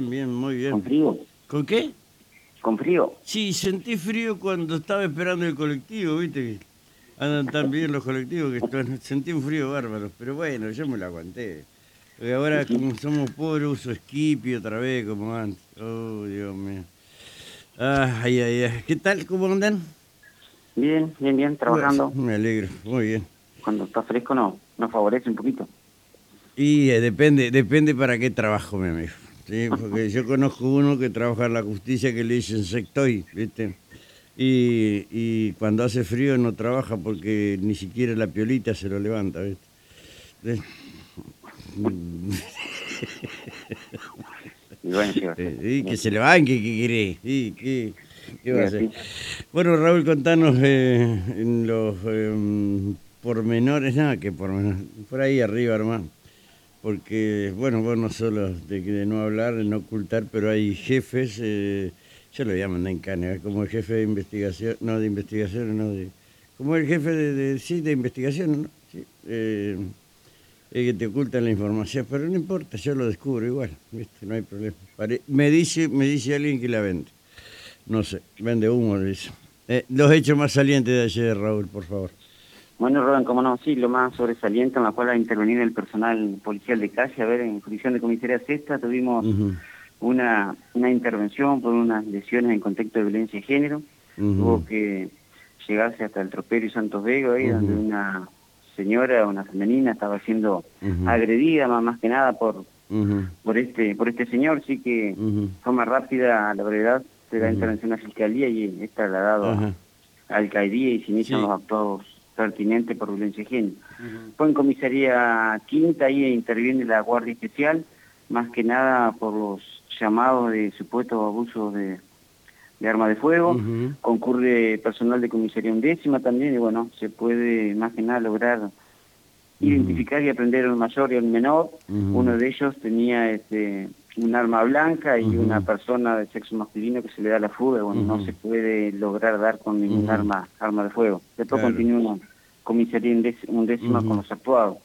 Bien, muy bien. ¿Con frío? ¿Con qué? ¿Con frío? Sí, sentí frío cuando estaba esperando el colectivo, ¿viste? Andan tan bien los colectivos que sentí un frío bárbaro. Pero bueno, yo me lo aguanté. Porque ahora, como somos pobres, uso skippy otra vez, como antes. Oh, Dios mío. Ay, ay, ay. ¿Qué tal? ¿Cómo andan? Bien, bien, bien, trabajando. Me alegro, muy bien. Cuando está fresco no, nos favorece un poquito. Y eh, depende, depende para qué trabajo, mi amigo. Sí, porque yo conozco uno que trabaja en la justicia que le dicen sectoy, ¿viste? Y, y cuando hace frío no trabaja porque ni siquiera la piolita se lo levanta, ¿viste? Y Eh, y que se le banque, ¿qué querés? Y, ¿qué, qué va a hacer? Bueno, Raúl, contanos eh, en los eh, pormenores, nada que pormenores, por ahí arriba, hermano. Porque, bueno, vos no solo de, de no hablar, de no ocultar, pero hay jefes, eh, yo lo llaman en Cane, como el jefe de investigación, no de investigación, no de. Como el jefe de, de- sí, de investigación, ¿no? Sí, eh, es que te ocultan la información, pero no importa, yo lo descubro igual, ¿viste? no hay problema. Me dice me dice alguien que la vende. No sé, vende humo, dice. Eh, los hechos más salientes de ayer, Raúl, por favor. Bueno, Rubén, como no, sí, lo más sobresaliente en la cual ha intervenido el personal policial de calle, a ver, en jurisdicción de comisaría sexta tuvimos una, una intervención por unas lesiones en contexto de violencia de género. ujú. Tuvo que llegarse hasta el tropero y Santos Vega, ahí donde una señora, una femenina, estaba siendo agredida más, más que nada por, por este por este señor, sí que forma rápida a la brevedad se da intervención a la fiscalía y es trasladado a Ajá. a alcaldía y se inician Sí. los actos pertinentes por violencia de género. Fue en comisaría quinta, ahí interviene la Guardia Especial, más que nada por los llamados de supuestos abusos de, de arma de fuego. Concurre personal de comisaría undécima también y bueno, se puede más que nada lograr identificar y aprender a un mayor y a un menor. Uno de ellos tenía este un arma blanca y una persona de sexo masculino que se le da la fuga, bueno, no se puede lograr dar con ningún arma arma de fuego. Después Claro. continúa comisaría undéc- undécima con los actuados.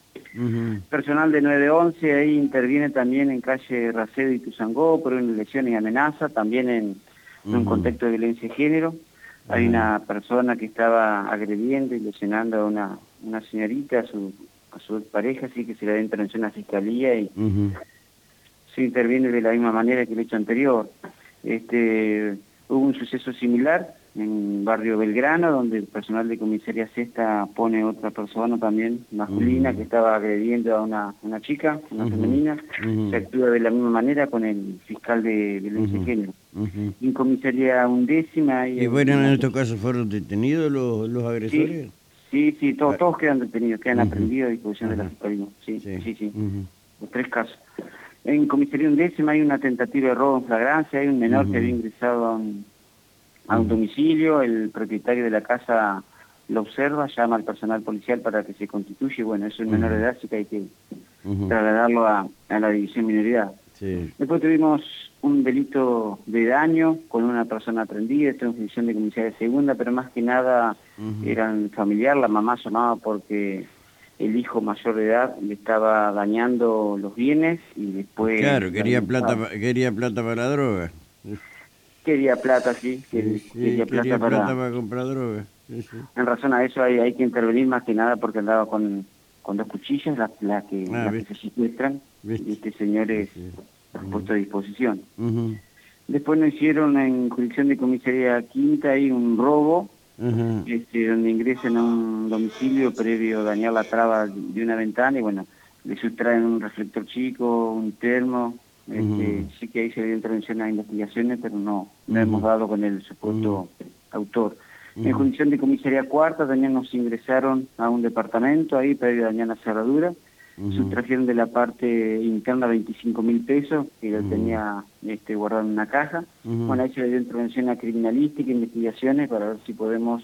Personal de 911 ahí interviene también en calle Racedo y Tuzangó por una lesión y amenaza, también en, en un contexto de violencia de género. Hay una persona que estaba agrediendo y lesionando a una, una señorita, a su, a su pareja, así que se le da intervención a la fiscalía y. se interviene de la misma manera que el hecho anterior. Este, hubo un suceso similar en barrio Belgrano, donde el personal de comisaría sexta pone otra persona también masculina que estaba agrediendo a una, una chica, una femenina. Se actúa de la misma manera con el fiscal de violencia de género. Y en comisaría undécima... Y bueno, en estos casos fueron detenidos los, los agresores. Sí, sí, todos, todos quedan detenidos, quedan aprendidos a disposición de la fiscalía. Sí, sí, sí. Ujú. los tres casos. En comisaría undécima hay una tentativa de robo en flagrancia, hay un menor que había ingresado a un, a un Ujú. domicilio, el propietario de la casa lo observa, llama al personal policial para que se constituya, y bueno, es un menor de edad, así que hay que trasladarlo a, a la división minoridad. Sí. Después tuvimos un delito de daño con una persona prendida, esto en función de comisaría de segunda, pero más que nada eran familiar, la mamá llamaba porque el hijo mayor de edad le estaba dañando los bienes y después... Claro, quería la- plata, pa- quería plata para la droga. Quería plata, sí, Sí, quer- sí, quería, plata, para... comprar droga. Sí, sí. En razón a eso hay, hay que intervenir más que nada porque andaba con, con dos cuchillas, las las que, Ah, que se secuestran, Viste. y este señor es puesto a disposición. Después nos hicieron en jurisdicción de comisaría quinta hay un robo Este, donde ingresan a un domicilio previo a dañar la traba de una ventana y bueno, le sustraen un reflector chico, un termo, este, sí que ahí se dio intervención a investigaciones, pero no, no hemos dado con el supuesto autor. En jurisdicción de comisaría cuarta también nos ingresaron a un departamento ahí previo a dañar la cerradura, Sustrajeron de la parte interna 25 mil pesos que lo tenía este, guardado en una caja. Bueno, ahí se le dio intervención a criminalística, investigaciones, para ver si podemos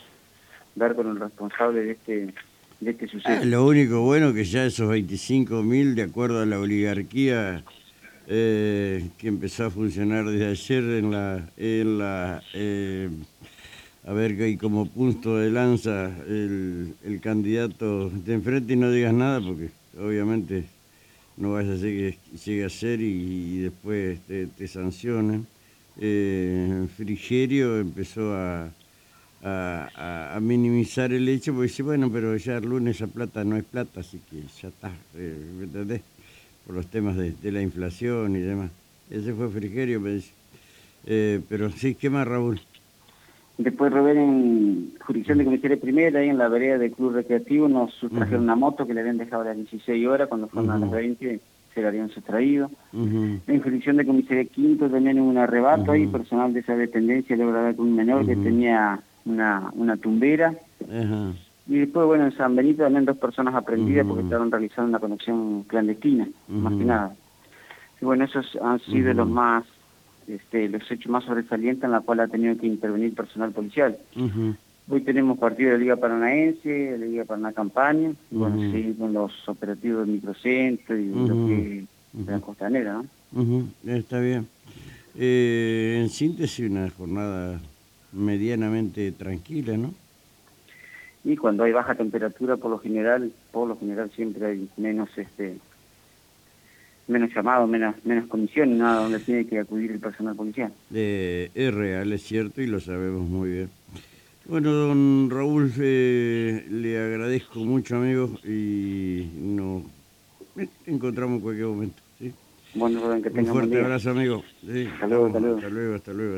dar con el responsable de este de este Ah, suceso. lo único bueno que ya esos 25 mil, de acuerdo a la oligarquía eh, que empezó a funcionar desde ayer en la, en la eh, a ver que hay como punto de lanza el, el candidato de enfrente y no digas nada porque obviamente no vaya a que llegue a ser y, después te, sancionen. Eh, Frigerio empezó a, a, minimizar el hecho porque dice, bueno, pero ya el lunes esa plata no es plata, así que ya está, eh, ¿me entendés? Por los temas de, la inflación y demás. Ese fue Frigerio, me dice. Eh, pero sí, ¿qué más, Raúl? Después, Robert, en jurisdicción de comisaría primera, ahí en la vereda del Club Recreativo, nos sustrajeron una moto que le habían dejado a las 16 horas, cuando fueron a las 20 se la habían sustraído. En jurisdicción de comisaría quinto también hubo un arrebato ahí, personal de esa dependencia logra dar con un menor que tenía una, una tumbera. Y después, bueno, en San Benito también dos personas aprendidas porque estaban realizando una conexión clandestina, más que nada. Y bueno, esos han sido los más este, los hechos más sobresalientes en la cual ha tenido que intervenir personal policial. Hoy tenemos partido de la Liga Paranaense, de la Liga Paraná Campaña, bueno, sí, con los operativos del microcentro y lo que de la costanera, ¿no? Está bien. Eh, en síntesis, una jornada medianamente tranquila, ¿no? Y cuando hay baja temperatura, por lo general, por lo general siempre hay menos este menos llamado, menos, menos comisión, nada donde tiene que acudir el personal policial. Eh, es real, es cierto y lo sabemos muy bien. Bueno, don Raúl, eh, le agradezco mucho, amigo, y nos encontramos en cualquier momento. ¿sí? Bueno, que Un fuerte abrazo, amigo. Hasta luego, hasta luego. Hasta luego, hasta luego.